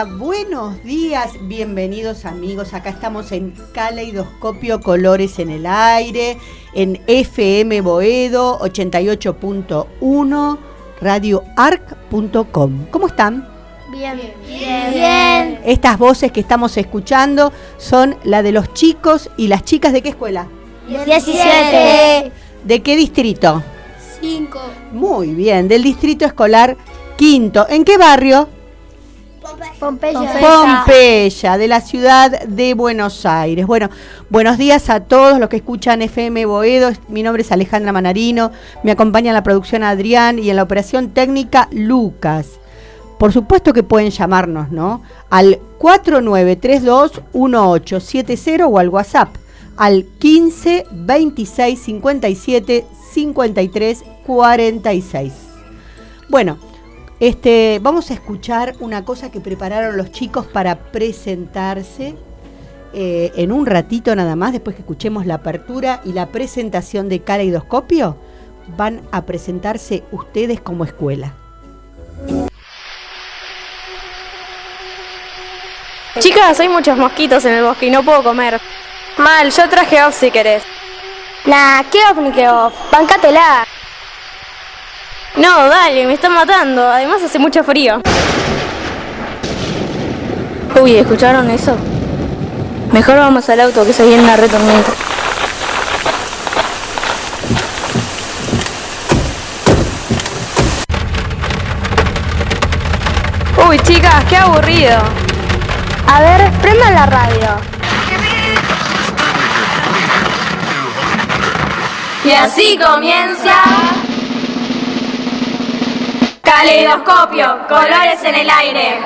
Hola, buenos días, bienvenidos amigos. Acá estamos en Caleidoscopio Colores en el Aire, en FM Boedo 88.1, radioarc.com. ¿Cómo están? Bien. Bien. Bien. Estas voces que estamos escuchando son la de los chicos y las chicas de qué escuela? 17. ¿De qué distrito? 5. Muy bien, del distrito escolar quinto. ¿En qué barrio? Pompeya. Pompeya, de la ciudad de Buenos Aires. Bueno, buenos días a todos los que escuchan FM Boedo. Mi nombre es Alejandra Manarino. Me acompaña en la producción Adrián y en la operación técnica Lucas. Por supuesto que pueden llamarnos, ¿no? Al 4932-1870 o al WhatsApp al 15 26 57 53 46. Bueno, este, vamos a escuchar una cosa que prepararon los chicos para presentarse eh, en un ratito nada más, después que escuchemos la apertura y la presentación de Caleidoscopio, van a presentarse ustedes como escuela. Chicas, hay muchos mosquitos en el bosque y no puedo comer. Mal, yo traje off si querés. Nah, qué off ni qué off. Bancátela. No, dale, me están matando. Además hace mucho frío. Uy, ¿escucharon eso? Mejor vamos al auto que se viene una retormenta. Uy, chicas, qué aburrido. A ver, prendan la radio. Y así comienza. Caleidoscopio, colores en el aire.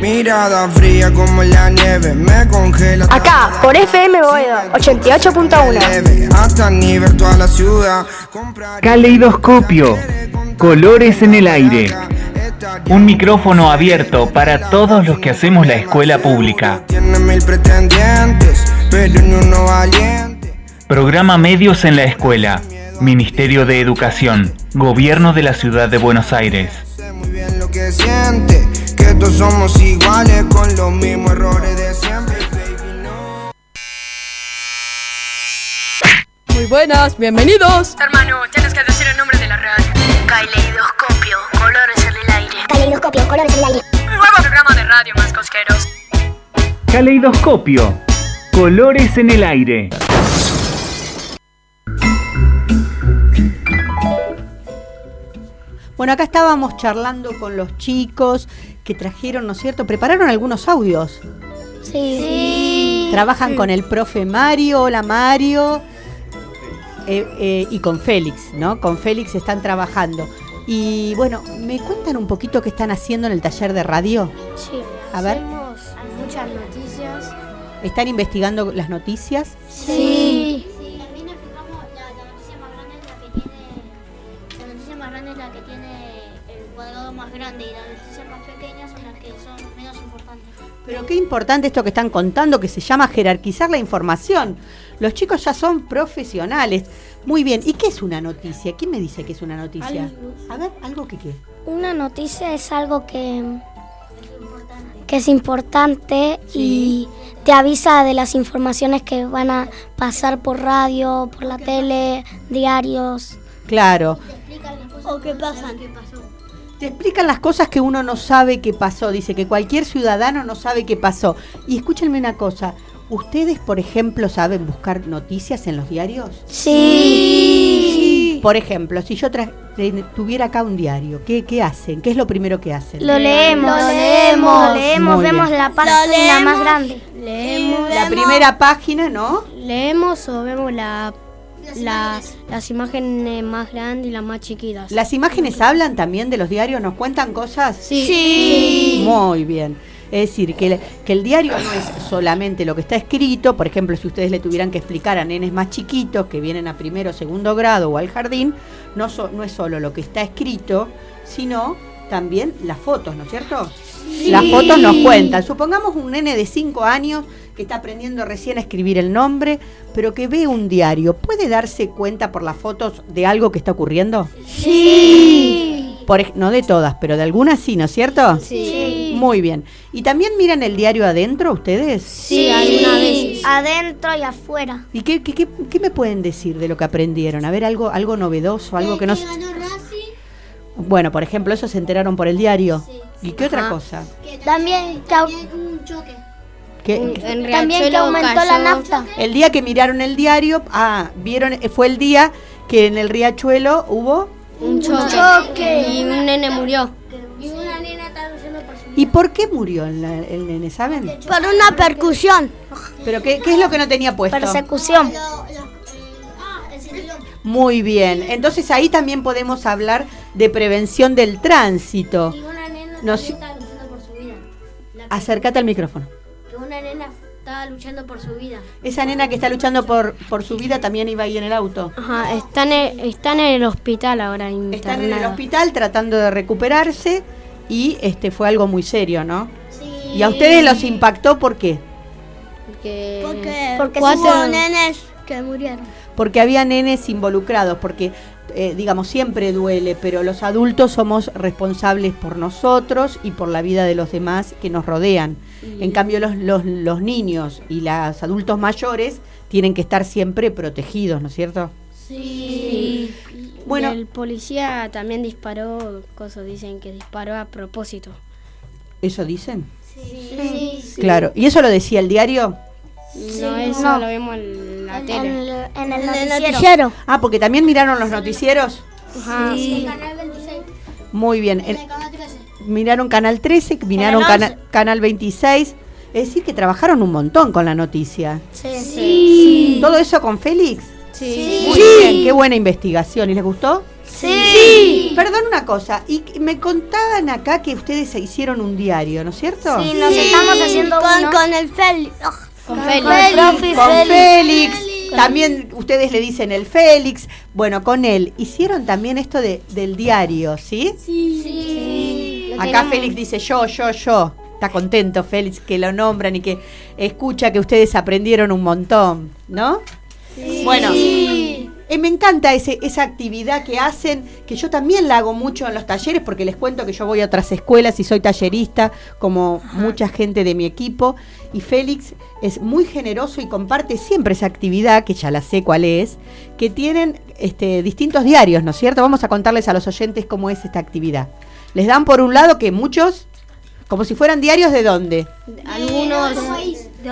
Mirada fría como la nieve, me congela. Acá, por FM Boedo, 88.1. Leve, hasta nivel toda la ciudad. Caleidoscopio, colores en el aire. Un micrófono abierto para todos los que hacemos la escuela pública. Tiene mil pretendientes, pero ni uno valiente. Programa Medios en la Escuela. Ministerio de Educación. Gobierno de la Ciudad de Buenos Aires. Que siente, que todos somos iguales con los mismos errores de siempre. baby, no. Muy buenas, bienvenidos. Hermano, tienes que decir el nombre de la radio. Caleidoscopio, colores en el aire. Caleidoscopio, colores en el aire. Un nuevo programa de radio más cosqueros. Caleidoscopio, colores en el aire. Bueno, acá estábamos charlando con los chicos que trajeron, ¿no es cierto? Prepararon algunos audios. Sí. Trabajan con el profe Mario, hola Mario, eh, eh, y con Félix, ¿no? Con Félix están trabajando. Y bueno, ¿me cuentan un poquito qué están haciendo en el taller de radio? Sí. A ver. Hacemos muchas noticias. ¿Están investigando las noticias? Sí. Pero qué importante esto que están contando, que se llama jerarquizar la información. Los chicos ya son profesionales. Muy bien. ¿Y qué es una noticia? ¿Quién me dice que es una noticia? A ver, algo que qué. Una noticia es algo que, que es importante y te avisa de las informaciones que van a pasar por radio, por la tele, diarios. Claro. ¿O qué pasan? ¿Qué pasó? Te explican las cosas que uno no sabe que pasó. Dice que cualquier ciudadano no sabe qué pasó. Y escúchenme una cosa. ¿Ustedes, por ejemplo, saben buscar noticias en los diarios? Sí. Por ejemplo, si yo tuviera acá un diario, ¿qué, qué hacen? ¿Qué es lo primero que hacen? Lo leemos, Lo leemos. leemos, vemos la página más grande. Leemos, La primera página, ¿no? leemos o vemos la, Las la- imágenes. las imágenes más grandes y las más chiquitas. ¿Las imágenes hablan también de los diarios? ¿Nos cuentan cosas? Sí. Muy bien. Es decir, que, el- que el diario no es solamente lo que está escrito, por ejemplo, si ustedes le tuvieran que explicar a nenes más chiquitos que vienen a primero o segundo grado o al jardín, no, so- no es solo lo que está escrito, sino también las fotos, ¿no es cierto? Las fotos nos cuentan. Supongamos un nene de 5 años que está aprendiendo recién a escribir el nombre, pero que ve un diario. ¿Puede darse cuenta por las fotos de algo que está ocurriendo? Sí. Por, no de todas, pero de algunas sí, ¿no es cierto? Sí. Muy bien. ¿Y también miran el diario adentro ustedes? Sí, algunas veces. Adentro y afuera. ¿Y qué, qué, qué- qué me pueden decir de lo que aprendieron? A ver, algo, algo novedoso, algo que no... ganó Racing, Bueno, por ejemplo, eso se enteraron por el diario. ¿Y qué otra cosa? que También que, también un choque. ¿Qué- En también que Riachuelo aumentó la nafta. El día que miraron el diario, ah, vieron, eh, fue el día que en el riachuelo hubo... Un choque. choque. Y un nene murió. Y una nena por su vida. ¿Y por qué murió el, el nene, saben? Por una percusión. ¿Pero qué, qué es lo que no tenía puesto? Persecución. Ah, el cinturón. Muy bien, entonces ahí también podemos hablar de prevención del tránsito. Y una nena No, también sí. estaba luchando por su vida. La Acércate al micrófono. que una nena estaba luchando por su vida. Esa nena que está luchando por, por su vida también iba ahí en el auto. Ajá, están en, están en el hospital ahora Están en el hospital tratando de recuperarse y este fue algo muy serio, ¿no? Sí. Y a ustedes los impactó ¿por qué? Porque, Porque cuatro- hubo nenes que murieron. Porque había nenes involucrados, porque eh, digamos siempre duele, pero los adultos somos responsables por nosotros y por la vida de los demás que nos rodean. En cambio los, los, los niños y los adultos mayores tienen que estar siempre protegidos, ¿no es cierto? Sí. Bueno. El policía también disparó, cosas dicen que disparó a propósito. ¿Eso dicen? Sí. Claro. ¿Y eso lo decía el diario? no, eso lo vemos en la En tele. el, en el noticiero. Ah, porque también miraron los noticieros. Ajá. Canal 26. Muy bien. En El- el canal 13. miraron Canal 13, miraron cana- Canal 26. Es decir, que trabajaron un montón con la noticia. Sí. ¿Todo eso con Félix? Sí. Muy bien, qué buena investigación. ¿Y les gustó? Sí. Perdón una cosa, y me contaban acá que ustedes se hicieron un diario, ¿no es cierto? Sí, nos estamos haciendo con, con el Félix. Con Con Félix. Con Félix. Félix, también ustedes le dicen el Félix, bueno, con él. Hicieron también esto de, del diario, ¿sí? Sí. Acá Félix dice yo, yo, yo. Está contento Félix que lo nombran y que escucha que ustedes aprendieron un montón, ¿no? Bueno, eh, me encanta ese, esa actividad que hacen, que yo también la hago mucho en los talleres, porque les cuento que yo voy a otras escuelas y soy tallerista, como mucha gente de mi equipo, y Félix es muy generoso y comparte siempre esa actividad, que ya la sé cuál es, que tienen este, distintos diarios, ¿no es cierto? Vamos a contarles a los oyentes cómo es esta actividad. Les dan por un lado que muchos, como si fueran diarios de dónde? Algunos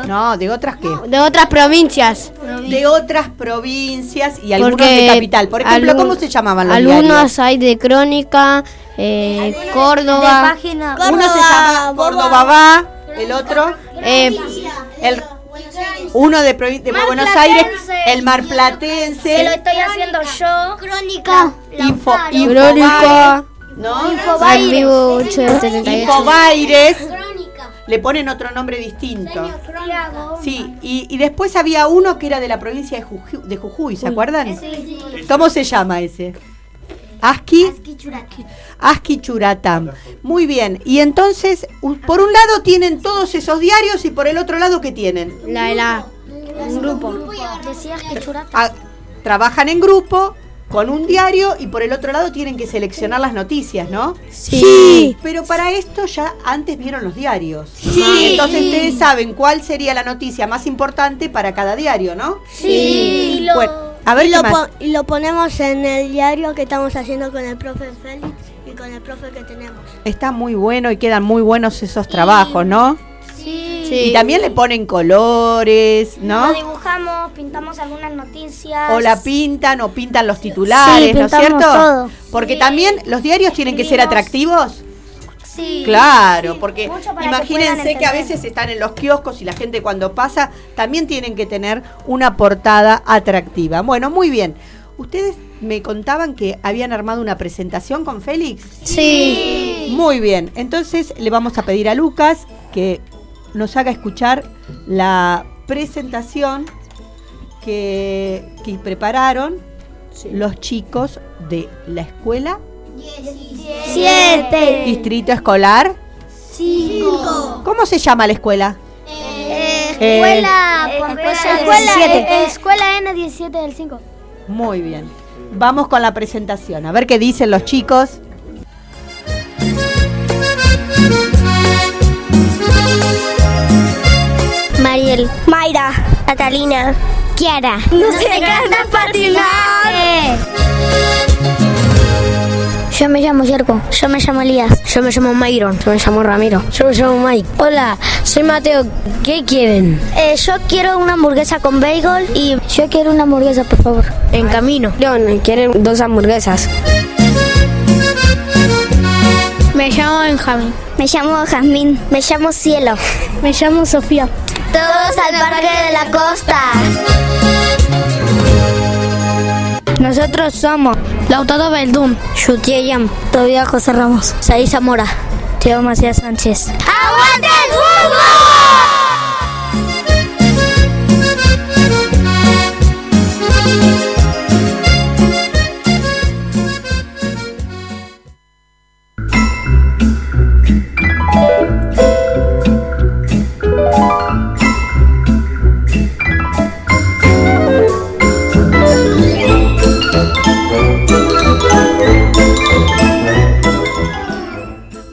No, de otras que... de otras provincias. de otras provincias y algunos Porque de capital. Por ejemplo, algún- ¿cómo se llamaban los Algunos diarios? hay de Crónica, eh, Córdoba, página. Uno se llama Córdoba va, el otro, eh, el, uno de, de Buenos Aires, el marplatense, Que lo estoy haciendo yo. Crónica. Info, Crónica, ¿no? al vivo 878. Infobaires, le ponen otro nombre distinto. Sí, y, y después había uno que era de la provincia de Jujuy, de Jujuy ¿se acuerdan? ¿Cómo se llama ese? Aski. Aski Churatam. Muy bien. Y entonces, por un lado tienen todos esos diarios y por el otro lado, ¿qué tienen? La de la un grupo. Decías que churata. Ah, trabajan en grupo con un diario y por el otro lado tienen que seleccionar las noticias, ¿no? Sí. Pero para esto ya antes vieron los diarios. Sí. Entonces ustedes saben cuál sería la noticia más importante para cada diario, ¿no? Sí. Bueno, a ver y lo, más. po- y lo ponemos en el diario que estamos haciendo con el profe Félix y con el profe que tenemos. Está muy bueno y quedan muy buenos esos trabajos, ¿no? Sí. Y también le ponen colores, ¿no? Lo dibujamos, pintamos algunas noticias. O la pintan o pintan los titulares, Sí, ¿no es cierto? todo. Porque también los diarios tienen que ser atractivos. Sí. Claro, porque que imagínense que, a veces están en los kioscos y la gente cuando pasa también tienen que tener una portada atractiva. Bueno, muy bien. Ustedes me contaban que habían armado una presentación con Félix. Sí. Muy bien, entonces le vamos a pedir a Lucas que nos haga escuchar la presentación que, que prepararon los chicos de la escuela Siete. Distrito escolar. Cinco. ¿Cómo se llama la escuela? Eh, escuela, eh, pues, escuela, escuela, escuela N17 del 5. Muy bien. Vamos con la presentación. A ver qué dicen los chicos. Mariel, Mayra, Catalina, Kiara. Nos, Nos encanta patinar. patinar. Eh. Yo me llamo Yerko. Yo me llamo Elías. Yo me llamo Mayron. Yo me llamo Ramiro. Yo me llamo Mike. Hola, soy Mateo. ¿Qué quieren? Eh, yo quiero una hamburguesa con bagel y yo quiero una hamburguesa, por favor. En camino. Leon, quieren dos hamburguesas. Me llamo Benjamín. Me llamo Jazmín. Me llamo Cielo. Me llamo Sofía. Todos al Parque de la Costa. Nosotros somos Lautaro Beldún, Yutie Yam, Todavía José Ramos, Saí Zamora, Teo Macías Sánchez. ¡Aguante el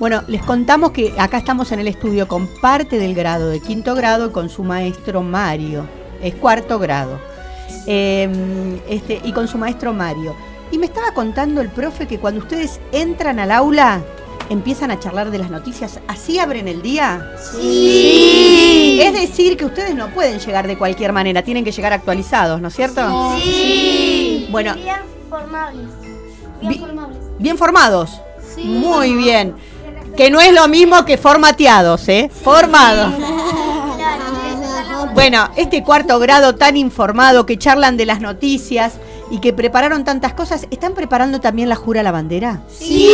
Bueno, les contamos que acá estamos en el estudio con parte del grado de quinto grado y con su maestro Mario. Es cuarto grado. Eh, este, y con su maestro Mario. Y me estaba contando el profe que cuando ustedes entran al aula, empiezan a charlar de las noticias. ¿Así abren el día? Sí. Es decir, que ustedes no pueden llegar de cualquier manera, tienen que llegar actualizados, ¿no es cierto? Sí. Bueno, Bien formables. Bi- bien formados. Muy bien. Que no es lo mismo que formateados, ¿eh? Formados. Bueno, este cuarto grado tan informado que charlan de las noticias y que prepararon tantas cosas, ¿están preparando también la jura a la bandera? Sí.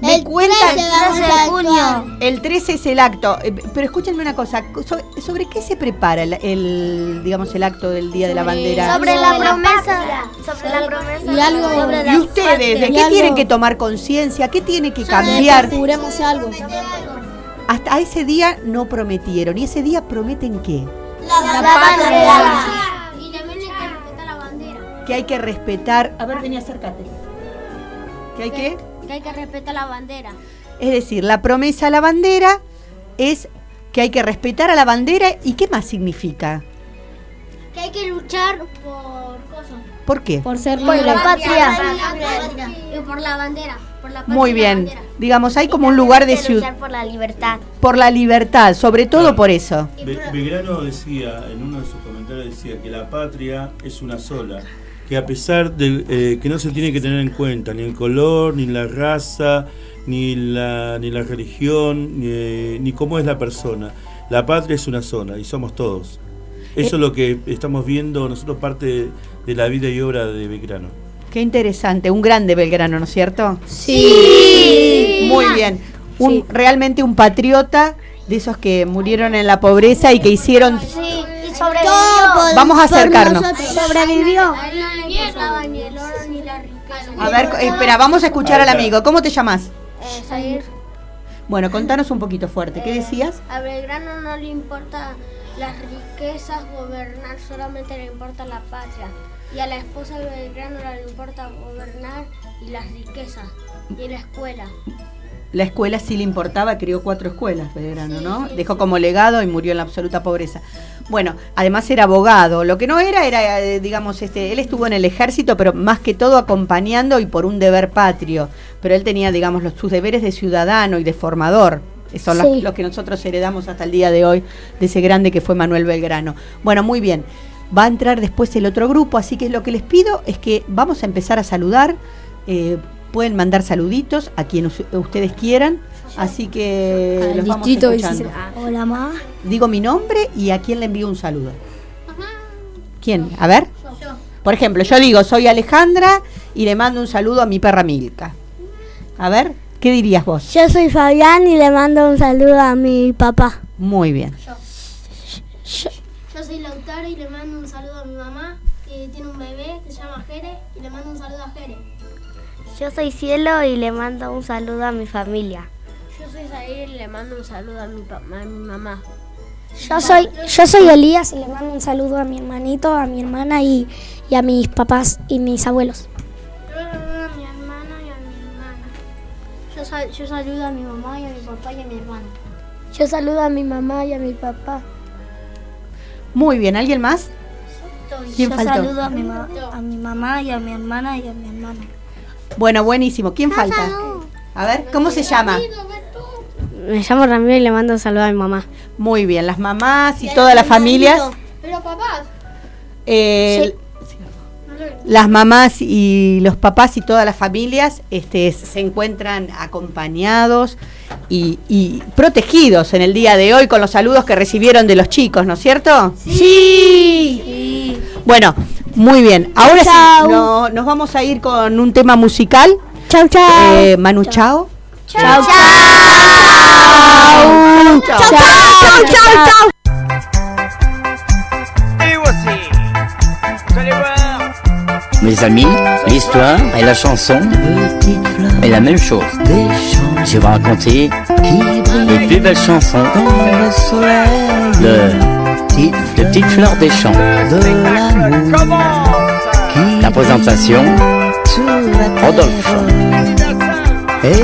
Me El cuentan 13 vamos a junio. el 13 es el acto, eh, pero escúchenme una cosa, so- ¿sobre, qué se prepara el, el, digamos el acto del Día de la Bandera? Sobre la promesa. Sobre la promesa. Y algo- sobre la ¿Y ustedes de qué tienen que tomar conciencia? ¿Qué tiene que cambiar? Juremos algo. Hasta ese día no prometieron. ¿Y ese día prometen qué? La patria. Que hay que respetar. A ver, vení, acércate. ¿Que hay que? Que hay que respetar la bandera. Es decir, la promesa a la bandera es que hay que respetar a la bandera. ¿Y qué más significa? Que hay que luchar por cosas. ¿Por qué? Por ser Por la patria. Y por la bandera. Por la patria Muy la bien. Digamos, hay como un lugar de ciudad. luchar por la libertad. Por la libertad, sobre todo por eso. Be- Belgrano decía, en uno de sus comentarios decía que la patria es una sola, que a pesar de eh, que no se tiene que tener en cuenta ni el color, ni la raza, ni la, ni la religión, ni, ni cómo es la persona, la patria es una sola y somos todos. Eso es lo que estamos viendo nosotros parte de, de la vida y obra de Belgrano. Qué interesante. Un grande Belgrano, ¿no es cierto? Sí. Muy bien. Un, Realmente un patriota de esos que murieron en la pobreza y que hicieron... Sí. Y sobrevivió. Vamos a acercarnos. Sobrevivió. A él no le importaba ni el oro ni la riqueza. A ver, espera, vamos a escuchar al amigo. ¿Cómo te llamas? Eh, Zair. Bueno, contanos un poquito fuerte. ¿Qué decías? A Belgrano no le importa las riquezas, gobernar, solamente le importa la patria. Y a la esposa de Belgrano no le importa gobernar y las riquezas. Y la escuela. La escuela sí le importaba, creó cuatro escuelas Belgrano, ¿no? Dejó como legado y murió en la absoluta pobreza. Bueno, además era abogado. Lo que no era era, eh, digamos, este, él estuvo en el ejército, pero más que todo acompañando y por un deber patrio. Pero él tenía, digamos, los, sus deberes de ciudadano y de formador. Son Sí. los que nosotros heredamos hasta el día de hoy de ese grande que fue Manuel Belgrano. Bueno, muy bien. Va a entrar después el otro grupo, así que lo que les pido es que vamos a empezar a saludar. Eh, pueden mandar saluditos a quien us- ustedes quieran. Así que Al los vamos escuchando. 16. Hola, ma. Digo mi nombre y a quién le envío un saludo. ¿Quién? A ver. Por ejemplo, yo digo, soy Alejandra y le mando un saludo a mi perra Milka. A ver, ¿qué dirías vos? Yo soy Fabián y le mando un saludo a mi papá. Muy bien. Yo soy Lautaro y le mando un saludo a mi mamá, que tiene un bebé que se llama Jere, y le mando un saludo a Jere. Yo soy Cielo y le mando un saludo a mi familia. Yo soy Zair y le mando un saludo a mi, a mi mamá. Yo soy, yo soy Elías y le mando un saludo a mi hermanito, a mi hermana y, y a mis papás y mis abuelos. Yo saludo a mi hermano y a mi hermana. Yo, sal- yo saludo a mi mamá y a mi papá y a mi hermano. Yo saludo a mi mamá y a mi papá. Muy bien, ¿alguien más? ¿Quién Yo faltó? saludo a mi, a mi mamá y a mi hermana y a mi hermano. Bueno, buenísimo. ¿Quién falta? A ver, ¿cómo se llama? Me llamo Ramiro y le mando un saludo a mi mamá. Muy bien, las mamás y todas las familias. Pero papás. eh, Las mamás y los papás y todas las familias este, se encuentran acompañados y, y protegidos en el día de hoy con los saludos que recibieron de los chicos, ¿no es cierto? Sí. Bueno, muy bien. Ahora sí, Chau. no- nos vamos a ir con un tema musical. Chau, chau. Eh, Manu Chao. Chau, chau. Chau. Chau, chau, chau, chau. Mes amis, l'histoire et la chanson est la même chose. Je vais raconter les plus belles chansons de, de Fleurs des Champs. La présentation, Rodolphe.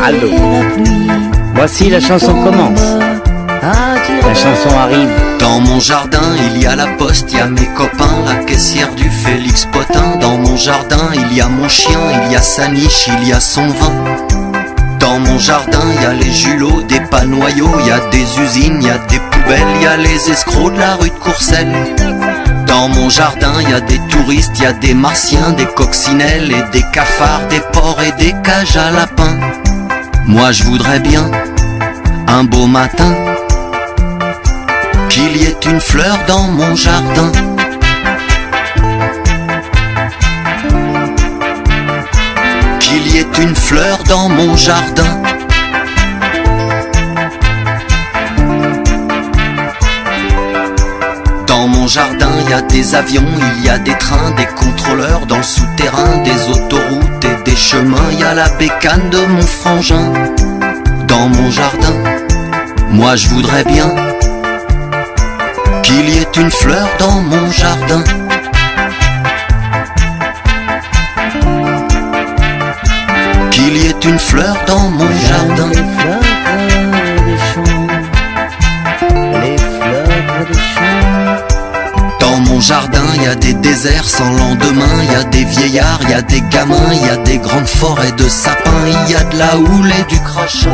Aldo. Voici la chanson commence. La chanson arrive. Dans mon jardin, il y a la poste, il y a mes copains, la caissière du Félix Potin. Dans mon jardin, il y a mon chien, il y a sa niche, il y a son vin. Dans mon jardin, il y a les julots, des panoyaux, il y a des usines, il y a des poubelles, y a les escrocs de la rue de Courcelles. Dans mon jardin, y a des touristes, y a des martiens, des coccinelles et des cafards, des porcs et des cages à lapins. Moi je voudrais bien, un beau matin, qu'il y ait une fleur dans mon jardin. Qu'il y ait une fleur dans mon jardin. Dans mon jardin, il y a des avions, il y a des trains, des contrôleurs dans le souterrain, des autoroutes et des chemins. Il y a la bécane de mon frangin. Dans mon jardin, moi je voudrais bien qu'il y ait une fleur dans mon jardin. Qu'il y ait une fleur dans mon jardin. Mon jardin, il y a des déserts sans lendemain, il y a des vieillards, il y a des gamins, il y a des grandes forêts de sapins, il y a de la houle et du crachat.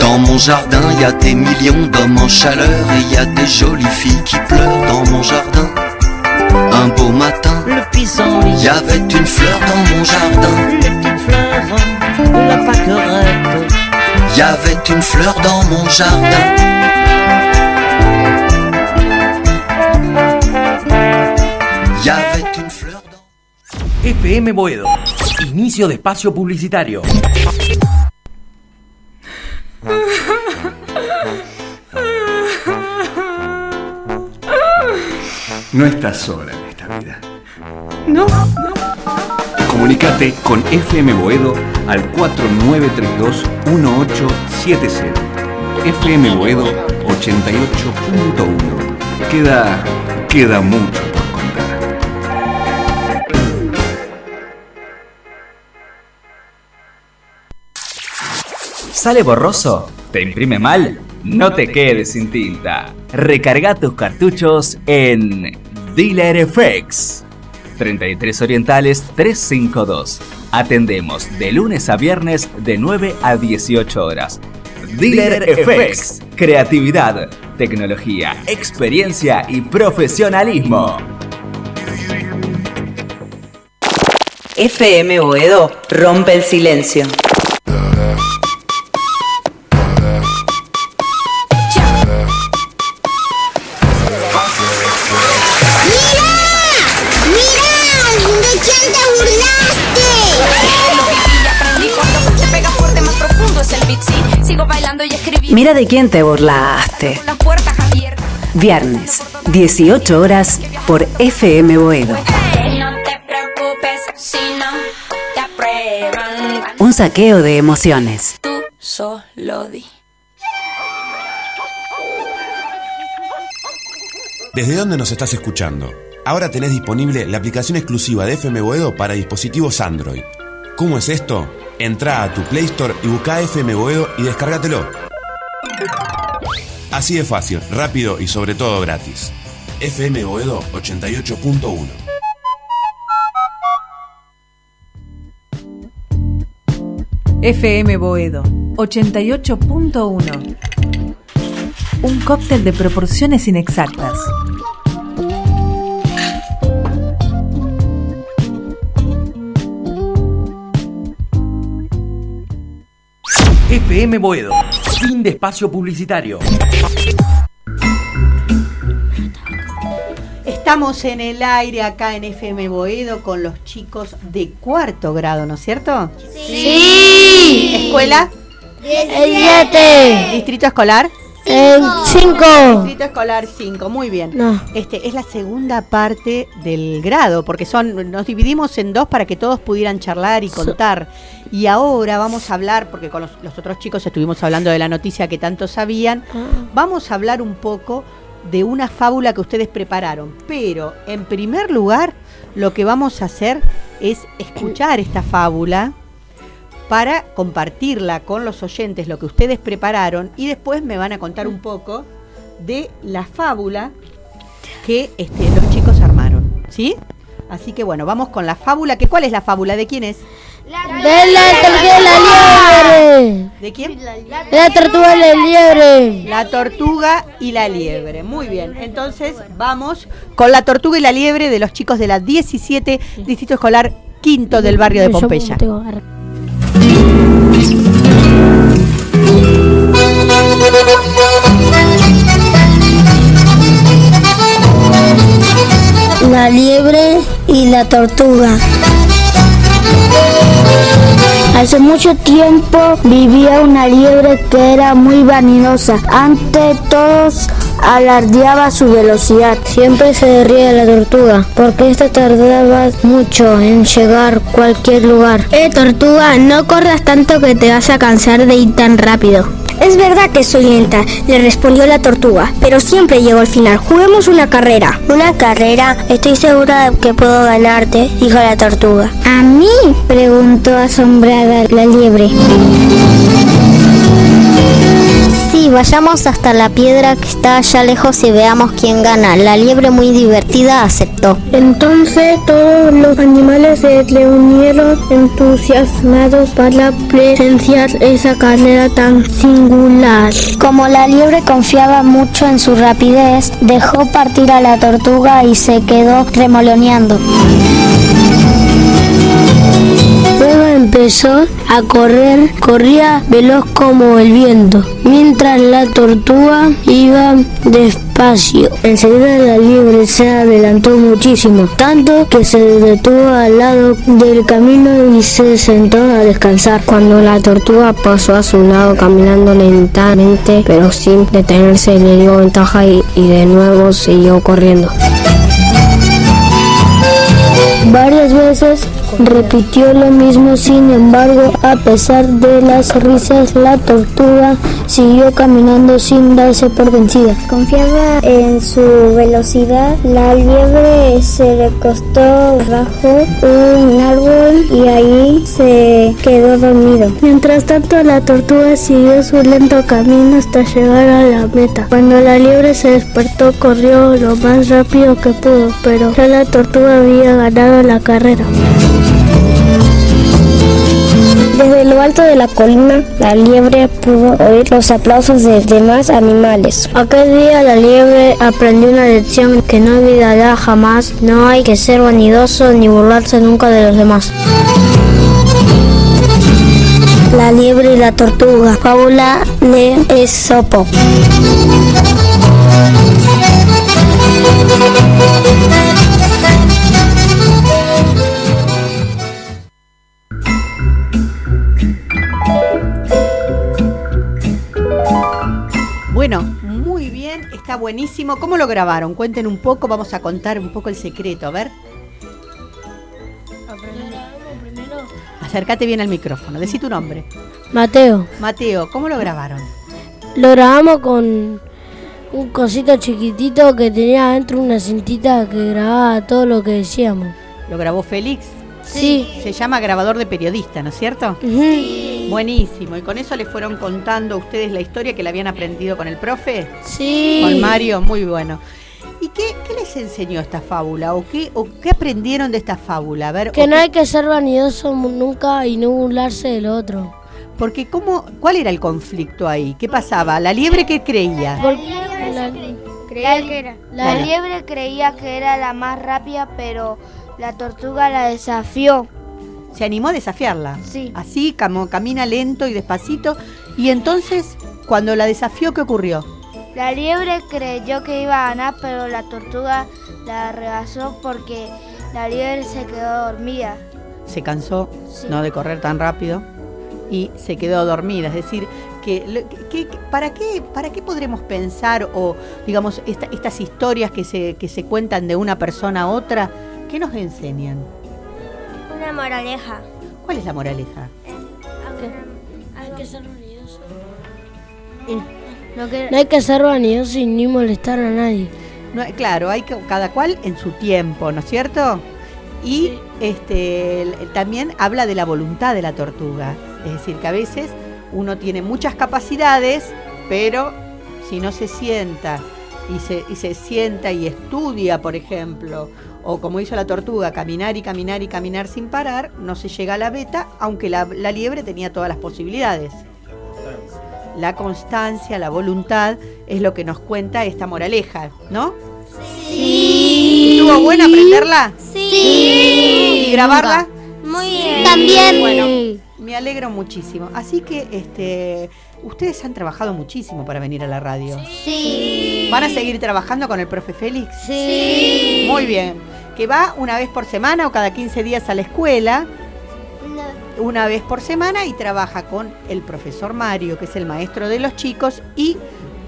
Dans mon jardin, il y a des millions d'hommes en chaleur et il y a des jolies filles qui pleurent dans mon jardin. Un beau matin, il y avait une fleur dans mon jardin. Les petites fleurs de la pâquerette. Y avait une fleur dans mon jardin. Y avait une fleur dans... FM Boedo. Inicio de espacio publicitario. No estás sola en esta vida. No. Comunicate con FM Boedo al 4932-1870. FM Boedo 88.1. Queda, queda mucho. ¿Sale borroso? ¿Te imprime mal? No te quedes sin tinta. Recarga tus cartuchos en Dealer FX. 33 Orientales 352. Atendemos de lunes a viernes de 9 a 18 horas. Dealer FX. Creatividad, tecnología, experiencia y profesionalismo. FM Boedo rompe el silencio. Mira de quién te burlaste. Las puertas abiertas. Viernes, 18 horas por FM Boedo. No te preocupes si no te aprueban. Un saqueo de emociones. Tú solo di. ¿Desde dónde nos estás escuchando? Ahora tenés disponible la aplicación exclusiva de FM Boedo para dispositivos Android. ¿Cómo es esto? Entra a tu Play Store y busca FM Boedo y descárgatelo. Así de fácil, rápido y sobre todo gratis. FM Boedo 88.1. FM Boedo 88.1. Un cóctel de proporciones inexactas. FM Boedo. Fin de espacio publicitario. Estamos en el aire acá en FM Boedo con los chicos de cuarto grado, ¿no es cierto? Sí. ¿Escuela? Siete. ¿Distrito escolar? El cinco. Distrito escolar 5, muy bien. No. Este es la segunda parte del grado, porque son nos dividimos en dos para que todos pudieran charlar y contar. Y ahora vamos a hablar, porque con los, los otros chicos estuvimos hablando de la noticia que tanto sabían, vamos a hablar un poco de una fábula que ustedes prepararon. Pero, en primer lugar, lo que vamos a hacer es escuchar esta fábula para compartirla con los oyentes, lo que ustedes prepararon, y después me van a contar un poco de la fábula que este, los chicos armaron. ¿Sí? Así que bueno, vamos con la fábula. que ¿Cuál es la fábula? ¿De quién es? De la tortuga y la liebre. ¿De quién? La tortuga y la liebre. La tortuga y la liebre. Muy bien. Entonces vamos con la tortuga y la liebre de los chicos de la 17 Distrito Escolar Quinto del barrio de Pompeya. La liebre y la tortuga. Hace mucho tiempo vivía una liebre que era muy vanidosa. Ante todos alardeaba su velocidad. Siempre se ríe de la tortuga porque esta tardaba mucho en llegar a cualquier lugar. Eh, tortuga, no corras tanto que te vas a cansar de ir tan rápido. Es verdad que soy lenta, le respondió la tortuga, pero siempre llego al final. Juguemos una carrera. ¿Una carrera? Estoy segura de que puedo ganarte, dijo la tortuga. ¿A mí? preguntó asombrada la liebre. Sí, vayamos hasta la piedra que está allá lejos y veamos quién gana. La liebre muy divertida aceptó. Entonces todos los animales se le unieron entusiasmados para presenciar esa carrera tan singular. Como la liebre confiaba mucho en su rapidez, dejó partir a la tortuga y se quedó remoloneando. Empezó a correr, corría veloz como el viento, mientras la tortuga iba despacio. Enseguida la liebre se adelantó muchísimo, tanto que se detuvo al lado del camino y se sentó a descansar. Cuando la tortuga pasó a su lado caminando lentamente, pero sin detenerse, le dio ventaja y, y de nuevo siguió corriendo. Varias veces repitió lo mismo, sin embargo, a pesar de las risas, la tortuga siguió caminando sin darse por vencida. Confiaba en su velocidad, la liebre se recostó bajo un árbol y ahí se quedó dormido. Mientras tanto, la tortuga siguió su lento camino hasta llegar a la meta. Cuando la liebre se despertó, corrió lo más rápido que pudo, pero ya la tortuga había ganado la carrera. Desde lo alto de la colina, la liebre pudo oír los aplausos de demás animales. Aquel día la liebre aprendió una lección que no olvidará jamás. No hay que ser vanidoso ni burlarse nunca de los demás. La liebre y la tortuga. Fábula de Esopo. Buenísimo. ¿Cómo lo grabaron? Cuenten un poco, vamos a contar un poco el secreto, a ver. Acércate bien al micrófono, decí tu nombre. Mateo, Mateo, ¿cómo lo grabaron? lo grabamos con un cosito chiquitito que tenía adentro una cintita que grababa todo lo que decíamos. ¿Lo grabó Félix? Sí. Se llama grabador de periodista, ¿no es cierto? Sí. Buenísimo. ¿Y con eso le fueron contando a ustedes la historia que le habían aprendido con el profe? Sí. Con Mario, muy bueno. ¿Y qué, qué les enseñó esta fábula? ¿O qué, ¿O qué aprendieron de esta fábula? A ver, Que ¿o no qué- hay que ser vanidoso nunca y no burlarse del otro. Porque cómo, ¿cuál era el conflicto ahí? ¿Qué pasaba? ¿La liebre qué creía? Creía que era. La liebre creía que era la más rápida, pero la tortuga la desafió. Se animó a desafiarla. Sí. Así, como camina lento y despacito. Y entonces, cuando la desafió, ¿qué ocurrió? La liebre creyó que iba a ganar, pero la tortuga la rebasó porque la liebre se quedó dormida. Se cansó Sí. no de correr tan rápido y se quedó dormida. Es decir, que, que- que- ¿para, qué, ¿para qué podremos pensar o, digamos, esta- estas historias que se, que se cuentan de una persona a otra, qué nos enseñan? Una moraleja. ¿Cuál es la moraleja? Hay que ser vanidoso. No hay que ser vanidoso y ni molestar a nadie. No, claro, hay que cada cual en su tiempo, ¿no es cierto? Y este también habla de la voluntad de la tortuga, es decir, que a veces uno tiene muchas capacidades, pero si no se sienta y se, y se sienta y estudia, por ejemplo, o como hizo la tortuga, caminar y caminar y caminar sin parar, no se llega a la beta, aunque la, la liebre tenía todas las posibilidades. La constancia, la voluntad es lo que nos cuenta esta moraleja, ¿no? Sí. ¿Estuvo buena aprenderla? Sí. ¿Y grabarla? Muy bien. También. Bueno, me alegro muchísimo. Así que este, ustedes han trabajado muchísimo para venir a la radio. Sí. ¿Van a seguir trabajando con el profe Félix? Sí. Muy bien. Que va una vez por semana o cada 15 días a la escuela, una vez por semana y trabaja con el profesor Mario, que es el maestro de los chicos, y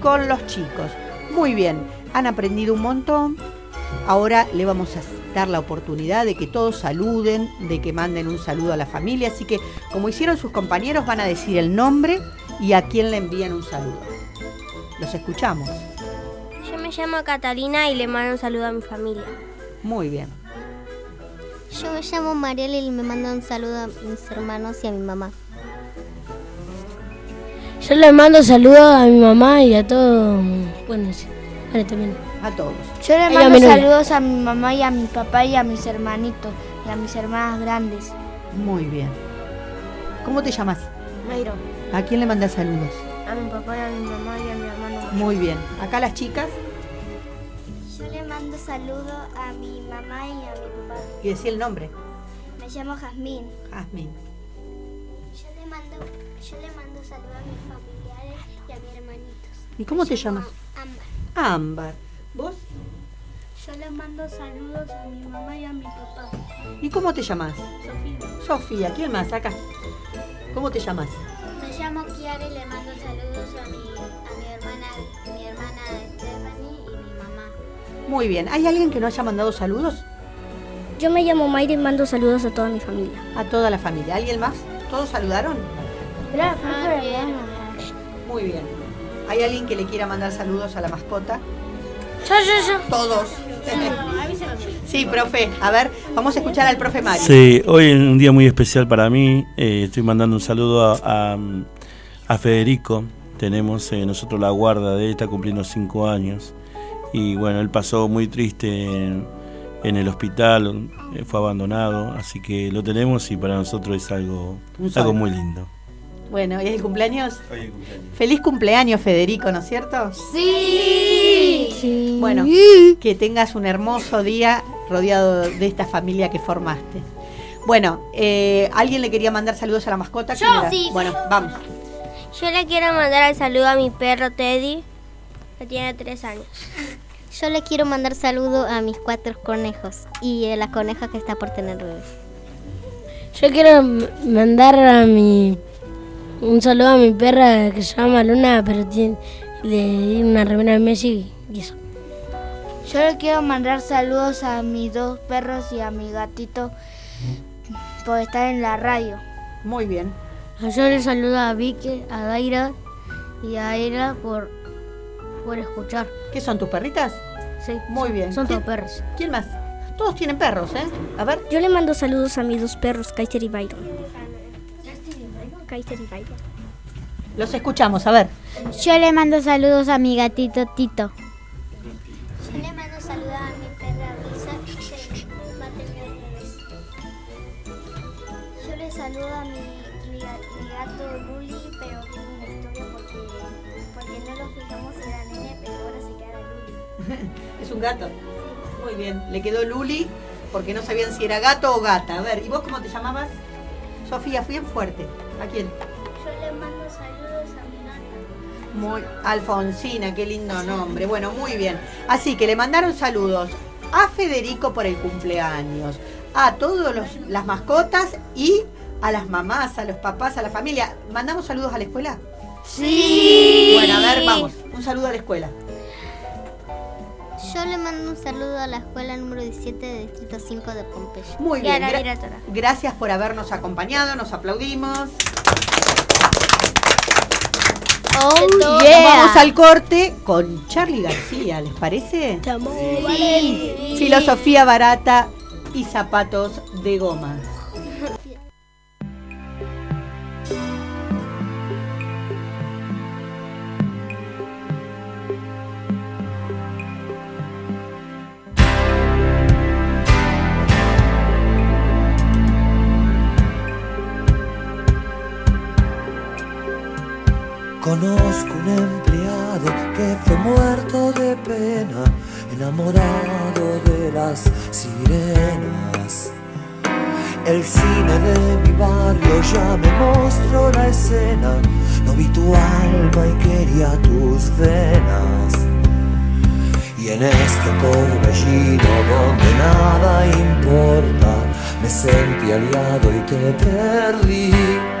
con los chicos. Muy bien, han aprendido un montón. Ahora le vamos a dar la oportunidad de que todos saluden, de que manden un saludo a la familia. Así que, como hicieron sus compañeros, van a decir el nombre y a quién le envían un saludo. Los escuchamos. Yo me llamo Catalina y le mando un saludo a mi familia. Muy bien. Yo me llamo Mariel y me mando un saludo a mis hermanos y a mi mamá. Yo le mando saludos a mi mamá y a todos. Bueno, sí. Vale, también. A todos. Yo le a mando saludos a mi mamá y a mi papá y a mis hermanitos y a mis hermanas grandes. Muy bien. ¿Cómo te llamas? Mayro. ¿A quién le mandas saludos? A mi papá y a mi mamá y a mi hermano. Muy bien. Acá las chicas. Yo le mando saludo a mi mamá y a mi papá. Y decí el nombre. Me llamo Jazmín. Jazmín. Yo le mando, yo le mando saludo a mis familiares y a mis hermanitos. ¿Y cómo te llamas? Ámbar. Ámbar. ¿Vos? Yo le mando saludos a mi mamá y a mi papá. ¿Y cómo te llamas? Sofía. Sofía. ¿Quién más? Acá. ¿Cómo te llamas? Me llamo Kiara y le mando saludos a mi, a mi hermana, mi hermana Stephanie y mi mamá. Muy bien. ¿Hay alguien que no haya mandado saludos? Yo me llamo Mayra y mando saludos a toda mi familia. A toda la familia. ¿Alguien más? ¿Todos saludaron? Muy bien. ¿Hay alguien que le quiera mandar saludos a la mascota? Yo, yo, yo. Todos. Sí, profe. A ver, vamos a escuchar al profe Mario. Sí, hoy es un día muy especial para mí. Eh, estoy mandando un saludo a, a- a Federico. Tenemos eh, nosotros la guarda de él, está cumpliendo cinco años. Y bueno, él pasó muy triste en, en el hospital, eh, fue abandonado. Así que lo tenemos y para nosotros es algo, algo muy lindo. Bueno, ¿y es el cumpleaños? Feliz cumpleaños, Federico, ¿no es cierto? Sí. Bueno, que tengas un hermoso día rodeado de esta familia que formaste. Bueno, eh, ¿alguien le quería mandar saludos a la mascota? ¿Quién era? Sí. Bueno, vamos. Yo le quiero mandar el saludo a mi perro Teddy, que tiene tres años. Yo le quiero mandar saludo a mis cuatro conejos y a la coneja que está por tener bebés. Yo quiero mandar a mi. Un saludo a mi perra que se llama Luna, pero tiene, le di una remera de Messi y eso. Yo le quiero mandar saludos a mis dos perros y a mi gatito por estar en la radio. Muy bien. Yo le saludo a Vicky, a Daira y a Era por, por escuchar. ¿Qué son tus perritas? Sí. Muy bien. Son ¿Quién- todos perros. ¿Quién más? Todos tienen perros, ¿eh? A ver. Yo le mando saludos a mis dos perros, Kaiser y Byron. Kaiser y Byron. Los escuchamos, a ver. Yo le mando saludos a mi gatito Tito. Yo le mando saludos a mi perra Brisa que va a tener bebés. Yo le saludo a mi, mi, ga- mi gato Luli, pero tiene una historia porque, porque no lo fijamos en la nene, pero ahora se queda Luli. Es un gato. Muy bien. Le quedó Luli porque no sabían si era gato o gata. A ver, ¿y vos cómo te llamabas? Sofía, fui bien fuerte. ¿A quién? Muy Alfonsina, qué lindo nombre. Bueno, muy bien. Así que le mandaron saludos a Federico por el cumpleaños, a todas las mascotas y a las mamás, a los papás, a la familia. ¿Mandamos saludos a la escuela? Sí. Bueno, a ver, vamos. Un saludo a la escuela. Yo le mando un saludo a la escuela número 17 de Distrito 5 de Pompeya. Muy bien. gra- gracias por habernos acompañado, nos aplaudimos. Oh, yeah. Vamos al corte con Charlie García, ¿les parece? Sí. Filosofía barata y zapatos de goma. Conozco un empleado que fue muerto de pena, enamorado de las sirenas. El cine de mi barrio ya me mostró la escena, no vi tu alma y quería tus venas. Y en este torbellino donde nada importa, me sentí aliado y te perdí.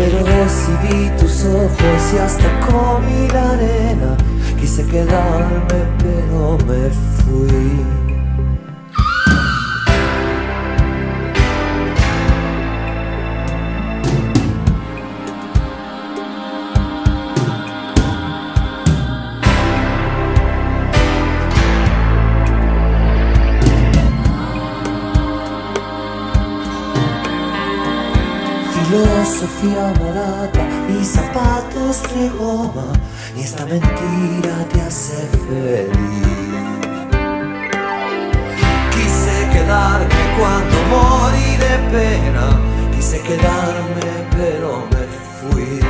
Pero recibí tus ojos y hasta comí la arena. Quise quedarme, pero me fui. Filosofía barata y zapatos de goma. Y esta mentira te hace feliz. Quise quedarme cuando morí de pena. Quise quedarme pero me fui.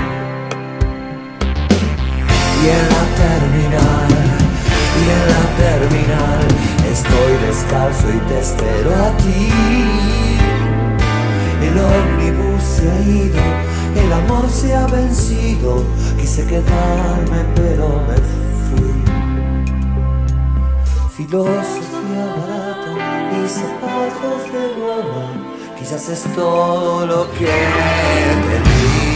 Y en la terminal, y en la terminal Estoy descalzo y te espero a ti el ómnibus se ha ido, el amor se ha vencido. Quise quedarme, pero me fui. Filosofía barata y zapatos de goma. Quizás es todo lo que te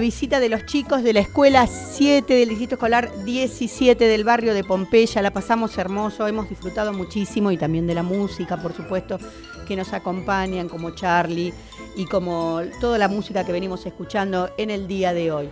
la visita de los chicos de la escuela 7 del distrito escolar 17 del barrio de Pompeya. La pasamos hermoso, hemos disfrutado muchísimo y también de la música, por supuesto, que nos acompañan, como Charlie y como toda la música que venimos escuchando en el día de hoy.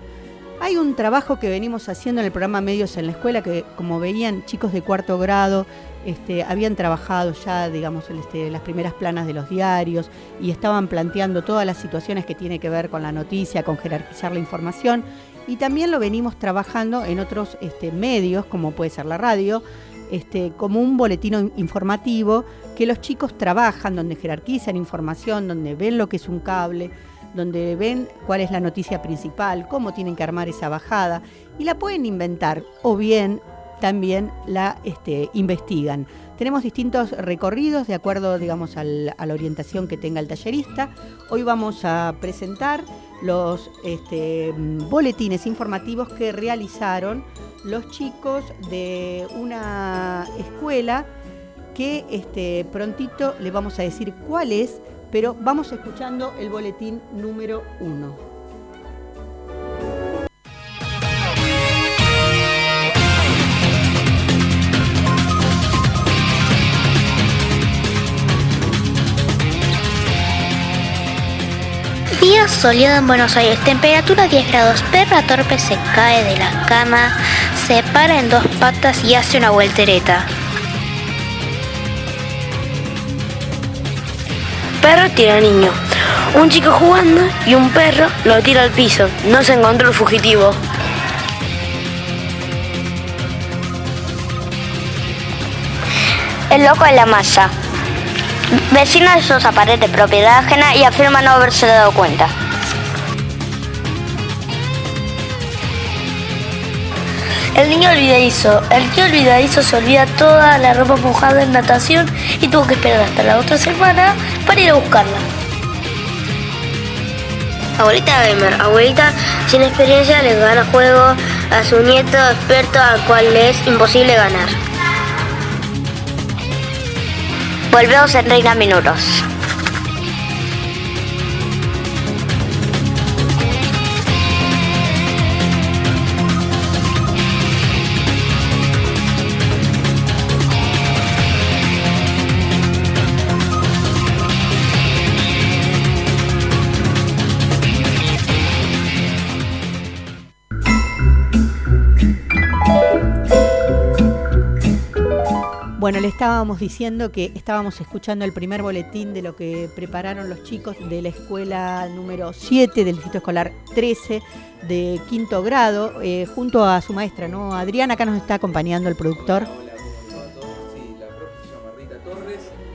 Hay un trabajo que venimos haciendo en el programa Medios en la Escuela, que como veían chicos de cuarto grado, este, habían trabajado ya, digamos, este, las primeras planas de los diarios y estaban planteando todas las situaciones que tiene que ver con la noticia, con jerarquizar la información. Y también lo venimos trabajando en otros este, medios, como puede ser la radio, este, como un boletín informativo que los chicos trabajan, donde jerarquizan información, donde ven lo que es un cable, donde ven cuál es la noticia principal, cómo tienen que armar esa bajada y la pueden inventar o bien también la este, investigan. Tenemos distintos recorridos de acuerdo, digamos, a la orientación que tenga el tallerista. Hoy vamos a presentar los este, boletines informativos que realizaron los chicos de una escuela que este, prontito le vamos a decir cuál es, pero vamos escuchando el boletín número uno. Día soleado en Buenos Aires, temperatura 10 grados, perra torpe se cae de la cama, se para en dos patas y hace una vueltereta. Perro tira niño. Un chico jugando y un perro lo tira al piso. No se encontró el fugitivo. El loco en la masa. Vecino de sus pared de propiedad ajena y afirma no haberse dado cuenta. El niño olvidadizo. El tío olvidadizo se olvida toda la ropa mojada en natación y tuvo que esperar hasta la otra semana para ir a buscarla. Abuelita gamer, abuelita sin experiencia le gana juego a su nieto experto al cual le es imposible ganar. Volvemos en 30 minutos. Bueno, le estábamos diciendo que estábamos escuchando el primer boletín de lo que prepararon los chicos de la escuela número 7 del distrito escolar 13 de quinto grado, eh, junto a su maestra, ¿no? Adrián, acá nos está acompañando el productor.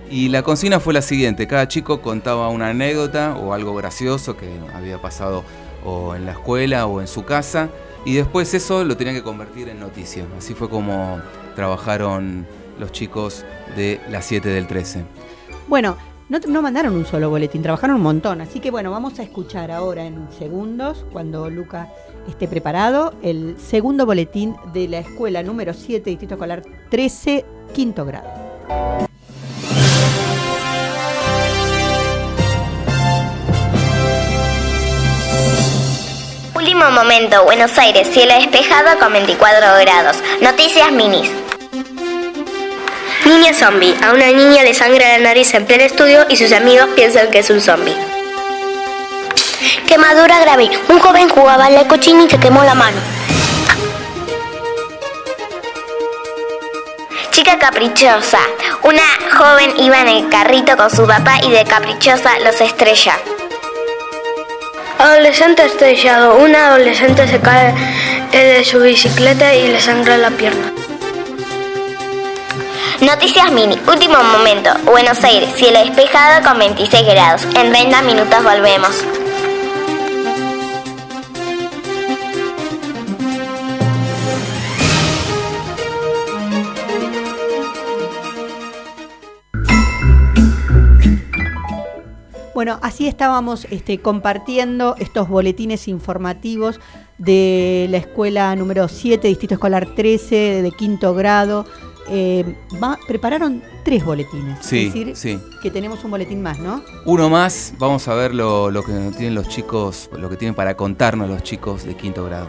Y la consigna fue la siguiente, cada chico contaba una anécdota o algo gracioso que había pasado o en la escuela o en su casa y después eso lo tenían que convertir en noticia. Así fue como trabajaron los chicos de las 7 del 13. Bueno, no, no, mandaron un solo boletín, trabajaron un montón. Así que bueno, vamos a escuchar ahora en segundos, cuando Luca esté preparado, el segundo boletín de la escuela número 7, Distrito Escolar 13, quinto grado. Último momento, Buenos Aires, cielo despejado con 24 grados. Noticias minis. Niña zombie. A una niña le sangra la nariz en pleno estudio y sus amigos piensan que es un zombie. Quemadura grave. Un joven jugaba en la cochina y se quemó la mano. Chica caprichosa. Una joven iba en el carrito con su papá y de caprichosa los estrella. Adolescente estrellado. Una adolescente se cae de su bicicleta y le sangra la pierna. Noticias Mini, último momento. Buenos Aires, cielo despejado con 26 grados. En 30 minutos volvemos. Bueno, así estábamos este, compartiendo estos boletines informativos de la escuela número 7, Distrito Escolar 13, de quinto grado, eh, va- prepararon tres boletines. Sí, es decir, sí. que tenemos un boletín más, ¿no? Uno más, vamos a ver lo, lo que tienen los chicos, lo que tienen para contarnos los chicos de quinto grado.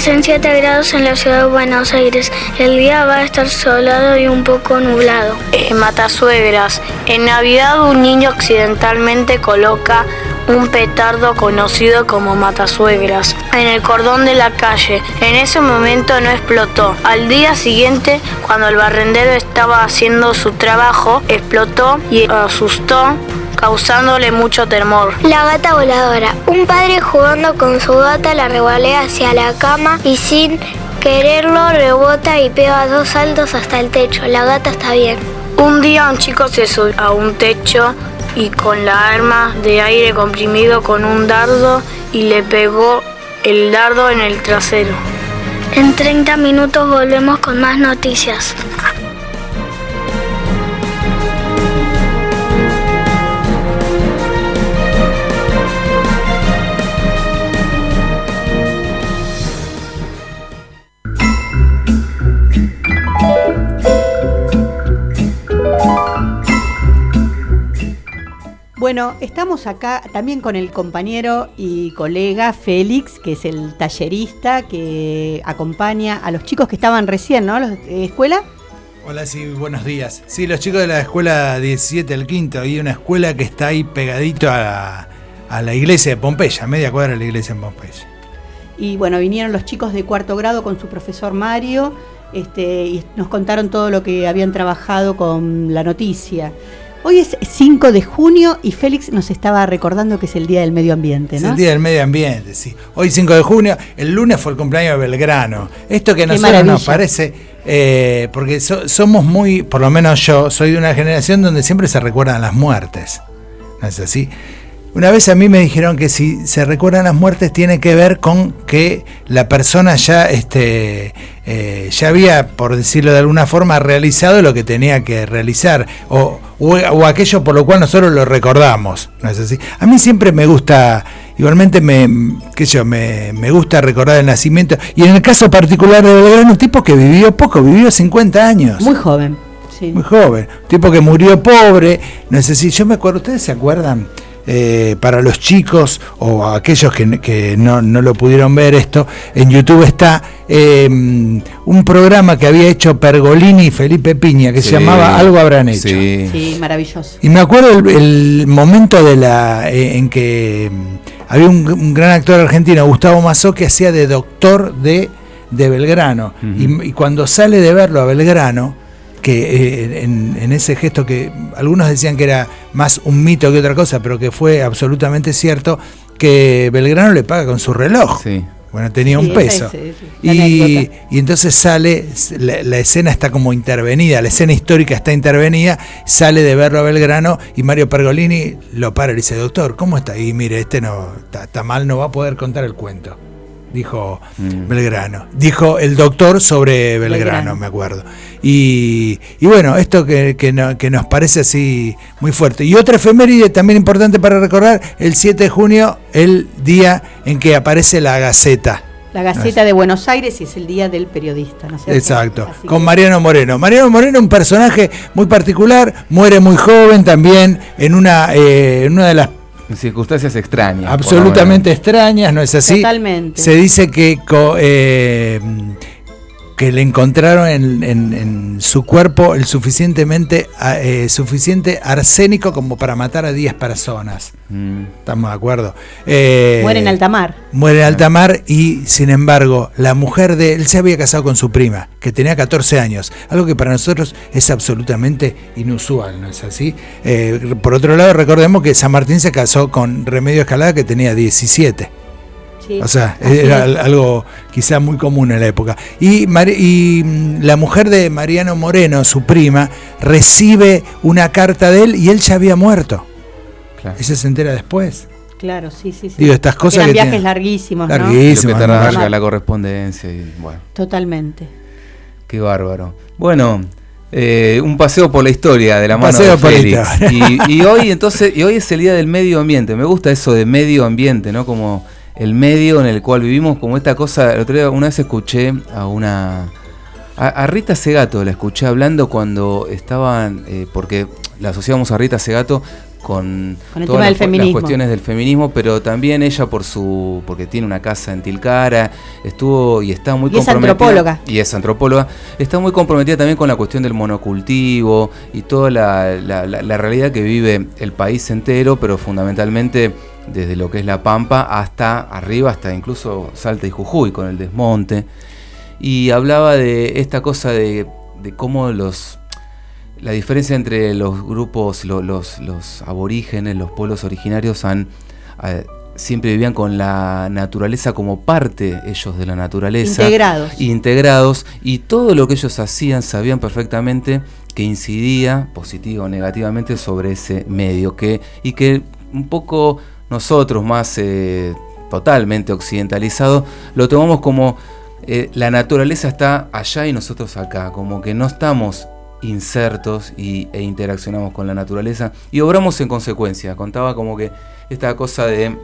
Hacen 7 grados en la ciudad de Buenos Aires. El día va a estar soleado y un poco nublado. En Matasuegras, en Navidad un niño accidentalmente coloca un petardo conocido como Matasuegras en el cordón de la calle. En ese momento no explotó. Al día siguiente, cuando el barrendero estaba haciendo su trabajo, explotó y asustó causándole mucho temor. La gata voladora. Un padre jugando con su gata la revolea hacia la cama y sin quererlo rebota y pega dos saltos hasta el techo. La gata está bien. Un día un chico se subió a un techo y con la arma de aire comprimido con un dardo y le pegó el dardo en el trasero. En 30 minutos volvemos con más noticias. Bueno, estamos acá también con el compañero y colega Félix, que es el tallerista que acompaña a los chicos que estaban recién, ¿no? Los de escuela. Hola, sí, buenos días. Sí, los chicos de la escuela 17 el quinto, y una escuela que está ahí pegadito a la, a la iglesia de Pompeya, media cuadra de la iglesia en Pompeya. Y bueno, vinieron los chicos de cuarto grado con su profesor Mario este, y nos contaron todo lo que habían trabajado con la noticia. Hoy es 5 de junio y Félix nos estaba recordando que es el Día del Medio Ambiente, Es ¿no? el Día del Medio Ambiente, sí. Hoy 5 de junio, el lunes fue el cumpleaños de Belgrano. Esto que a nosotros nos parece, eh, porque so- somos muy, por lo menos yo, soy de una generación donde siempre se recuerdan las muertes. ¿No es así? Una vez a mí me dijeron que si se recuerdan las muertes tiene que ver con que la persona ya, este, eh, ya había, por decirlo de alguna forma, realizado lo que tenía que realizar o, o- o aquello por lo cual nosotros lo recordamos. ¿No es así? A mí siempre me gusta, igualmente me, qué sé yo, me, me gusta recordar el nacimiento y en el caso particular de Belgrano, un tipo que vivió poco, vivió 50 años. Muy joven. Sí. Muy joven. Un tipo que murió pobre. No sé si yo me acuerdo, ¿ustedes se acuerdan? Eh, para los chicos o aquellos que, que no, no lo pudieron ver esto, en YouTube está eh, un programa que había hecho Pergolini y Felipe Piña que se llamaba Algo habrán hecho. Sí. Sí, maravilloso. Y me acuerdo el, el momento de la eh, en que mm, había un, un gran actor argentino, Gustavo Mazó, que hacía de doctor de, de Belgrano. y, y cuando sale de verlo a Belgrano, que eh, en, en ese gesto que algunos decían que era más un mito que otra cosa, pero que fue absolutamente cierto, que Belgrano le paga con su reloj. Bueno, tenía Sí, un peso. es, y, y entonces sale, la, la escena está como intervenida, la escena histórica está intervenida, sale de verlo a Belgrano y Mario Pergolini lo para y le dice, doctor, ¿cómo está? Y mire, este no está, está mal, no va a poder contar el cuento, dijo Belgrano. Dijo el doctor sobre Belgrano, Belgrano. me acuerdo. Y, y bueno, esto que, que no- que nos parece así muy fuerte. Y otra efeméride también importante para recordar, el 7 de junio, el día en que aparece la Gaceta. La Gaceta de Buenos Aires y es el Día del Periodista, ¿no es cierto? Exacto, Así con que- Mariano Moreno. Mariano Moreno, un personaje muy particular, muere muy joven también en una, eh, en una de las En circunstancias extrañas. absolutamente extrañas, ¿no es así? Totalmente. Se dice que, co- eh, que le encontraron en, en- en su cuerpo el suficientemente eh, suficiente arsénico como para matar a 10 personas. Mm. ¿Estamos de acuerdo? Eh, Muere en alta mar. Muere en alta mar y, sin embargo, la mujer de él se había casado con su prima, que tenía 14 años, algo que para nosotros es absolutamente inusual, ¿no es así? Eh, por otro lado, recordemos que San Martín se casó con Remedio Escalada, que tenía 17. Sí, O sea, así era es. algo quizá muy común en la época. Y, mm, la mujer de Mariano Moreno, su prima, recibe una carta de él y él ya había muerto. Ella se entera después. Claro, sí, sí, sí. Digo, estas Porque cosas eran que viajes tienen- larguísimos, ¿no? Larguísimos, Lo que llegar la correspondencia y bueno, Totalmente. qué bárbaro. Bueno, Eh, un paseo por la historia de la mano paseo de por la Félix. historia. Y, y hoy entonces, y hoy es el día del medio ambiente. Me gusta eso de medio ambiente, ¿no? Como el medio en el cual vivimos, como esta cosa. El otro día una vez escuché a una. A, a Rita Segato la escuché hablando cuando estaban. eh, porque la asociamos a Rita Segato con, Con el todas tema del las, las feminismo. cuestiones del feminismo, pero también ella por su. porque tiene una casa en Tilcara, estuvo y está muy Y es comprometida. antropóloga. Y es antropóloga. Está muy comprometida también con la cuestión del monocultivo y toda la, la- la- la realidad que vive el país entero, pero fundamentalmente desde lo que es La Pampa hasta arriba, hasta incluso Salta y Jujuy con el desmonte. Y hablaba de esta cosa de, de cómo los la diferencia entre los grupos, lo- los, los aborígenes, los pueblos originarios han eh, siempre vivían con la naturaleza como parte ellos de la naturaleza. Integrados. Integrados. Y todo lo que ellos hacían sabían perfectamente que incidía positiva o negativamente sobre ese medio. Que, y que un poco nosotros más eh, totalmente occidentalizados lo tomamos como eh, la naturaleza está allá y nosotros acá. Como que no estamos insertos y, e interaccionamos con la naturaleza y obramos en consecuencia. Contaba como que esta cosa de,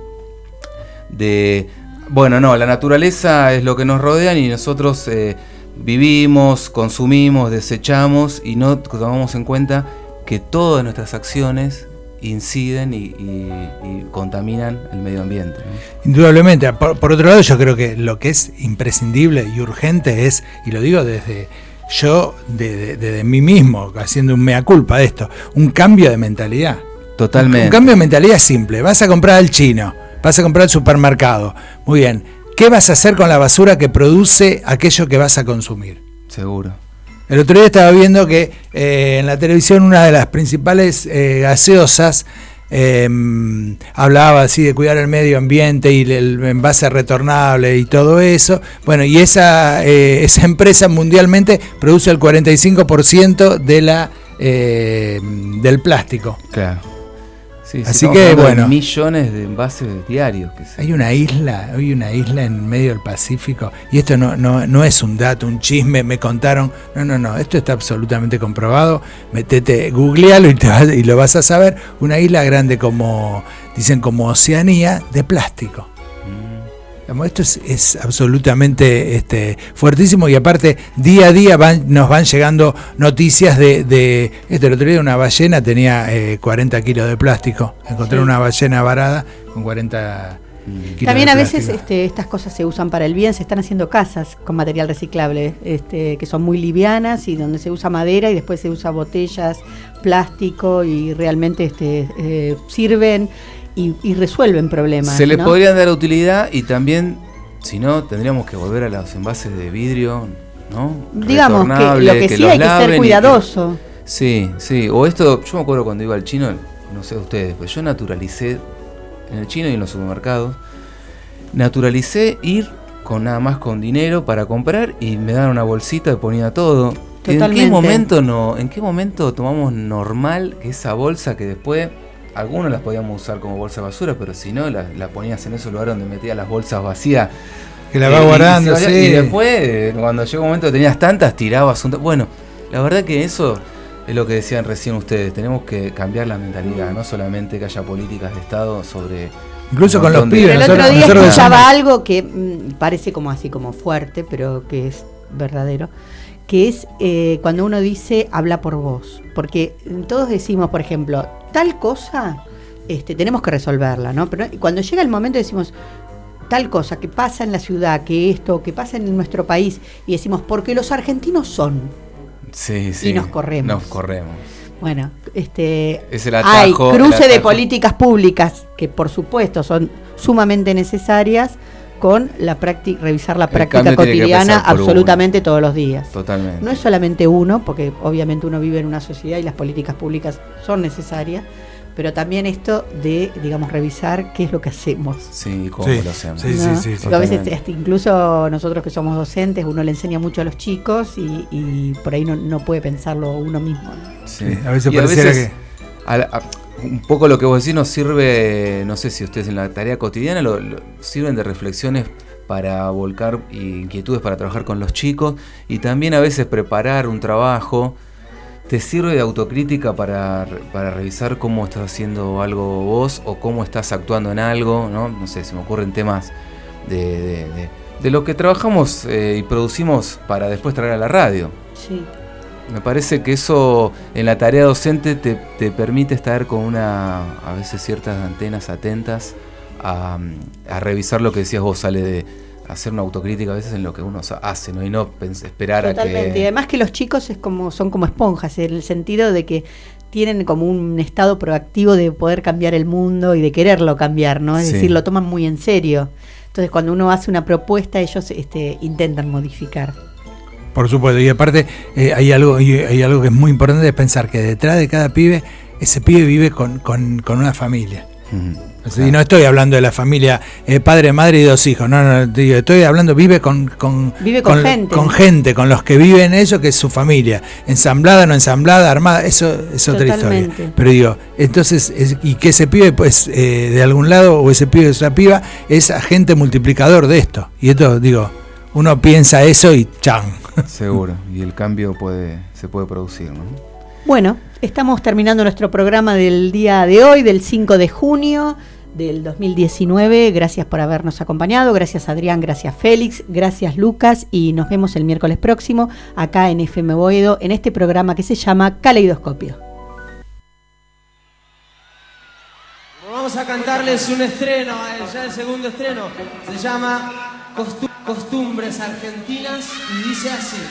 de bueno, no, la naturaleza es lo que nos rodea y nosotros eh, vivimos, consumimos, desechamos y no tomamos en cuenta que todas nuestras acciones inciden y, y- y contaminan el medio ambiente. ¿no? Indudablemente. Por, por otro lado, yo creo que lo que es imprescindible y urgente es, y lo digo desde yo, de, de- desde mí mismo, haciendo un mea culpa de esto, un cambio de mentalidad. Totalmente. Un cambio de mentalidad simple. Vas a comprar al chino, vas a comprar al supermercado. Muy bien. ¿Qué vas a hacer con la basura que produce aquello que vas a consumir? Seguro. El otro día estaba viendo que eh, en la televisión una de las principales eh, gaseosas eh, hablaba así de cuidar el medio ambiente y el envase retornable y todo eso. Bueno, y esa, eh, esa empresa mundialmente produce el 45% de la, eh, del plástico. Claro. Sí, sí, Así que, bueno. millones de envases diarios. Que se- Hay una isla, hay una isla en medio del Pacífico, y esto no, no, no es un dato, un chisme, me contaron, no, no, no, esto está absolutamente comprobado, metete, googlealo y, te vas- y lo vas a saber, una isla grande como, dicen como Oceanía, de plástico. Esto es, es absolutamente este, fuertísimo y aparte día a día van, nos van llegando noticias de, de esto el otro día una ballena tenía eh, 40 kilos de plástico. Encontré Sí. una ballena varada con 40 kilos También de a veces este, estas cosas se usan para el bien, se están haciendo casas con material reciclable, este, que son muy livianas y donde se usa madera y después se usa botellas, plástico y realmente este, eh, sirven y, y resuelven problemas. Se les ¿no? podrían dar utilidad y también, si no, tendríamos que volver a los envases de vidrio, ¿no? Digamos que lo que, sí los hay que ser que- cuidadoso. Sí, sí. O esto, yo me acuerdo cuando iba al chino, no sé ustedes, pues yo naturalicé en el chino y en los supermercados, naturalicé ir con nada más con dinero para comprar y me daban una bolsita y ponía todo. ¿En qué momento no, en qué momento tomamos normal que esa bolsa que después algunos las podíamos usar como bolsa de basura, pero si no, la, la ponías en ese lugar donde metías las bolsas vacías. Que la Eh, vas guardando, y, sí. y después, cuando llegó un momento que tenías tantas, tirabas un... Bueno, la verdad que eso es lo que decían recién ustedes. Tenemos que cambiar la mentalidad, no solamente que haya políticas de Estado sobre... Incluso con los pibes, El nosotros- otro día nosotros escuchaba algo que mm, parece como así como fuerte, pero que es verdadero, que es eh, cuando uno dice habla por vos, porque todos decimos, por ejemplo, tal cosa, este, tenemos que resolverla, ¿no? Pero cuando llega el momento decimos tal cosa que pasa en la ciudad, que esto, que pasa en nuestro país, y decimos porque los argentinos son, Sí, sí. nos corremos. Nos corremos. bueno, este, Es el hay atajo, el cruce de políticas públicas que por supuesto son sumamente necesarias con la práctica, revisar la práctica que cotidiana absolutamente todos los días. Totalmente. No es solamente uno, porque obviamente uno vive en una sociedad y las políticas públicas son necesarias, pero también esto de, digamos, revisar qué es lo que hacemos. Sí, cómo Sí, lo hacemos. sí, ¿no? sí, sí, Porque a veces este, incluso nosotros que somos docentes, uno le enseña mucho a los chicos y, y por ahí no, no puede pensarlo uno mismo. ¿no? Sí. A veces Y a pareciera veces, a la- a- un poco lo que vos decís nos sirve, no sé si ustedes en la tarea cotidiana lo, sirven de reflexiones para volcar inquietudes para trabajar con los chicos y también a veces preparar un trabajo te sirve de autocrítica para, para revisar cómo estás haciendo algo vos o cómo estás actuando en algo, ¿no? No sé, se me ocurren temas de, de- de- de lo que trabajamos eh, y producimos para después traer a la radio. Sí. Me parece que eso en la tarea docente te, te permite estar con una, a veces ciertas antenas atentas a, a revisar lo que decías vos, sale de hacer una autocrítica a veces en lo que uno hace, ¿no? Y no esperar a Totalmente. Y que... además que los chicos es como, son como esponjas, en el sentido de que tienen como un estado proactivo de poder cambiar el mundo y de quererlo cambiar, ¿no? Es Sí. decir, lo toman muy en serio. Entonces, cuando uno hace una propuesta, ellos este, intentan modificar. Por supuesto, y aparte eh, hay, algo, y hay algo que es muy importante, es pensar que detrás de cada pibe, ese pibe vive con, con- con una familia. Y no estoy hablando de la familia eh, padre, madre y dos hijos, no, no, te digo, estoy hablando, vive con, con, Vive con gente. con gente, con los que viven eso, que es su familia, ensamblada, no ensamblada, armada, eso es otra Totalmente. historia. Pero digo, entonces, es- y que ese pibe, pues, eh, de algún lado, o ese pibe o esa piba, es agente multiplicador de esto. Y esto, digo, uno piensa eso y chan. Seguro, y el cambio puede, se puede producir, ¿no? Bueno, estamos terminando nuestro programa del día de hoy, del 5 de junio del 2019. Gracias por habernos acompañado. Gracias Adrián, gracias Félix, gracias Lucas y nos vemos el miércoles próximo acá en FM Boedo en este programa que se llama Caleidoscopio. vamos a cantarles un estreno, ya el segundo estreno. Se llama Costumbres Argentinas y dice así.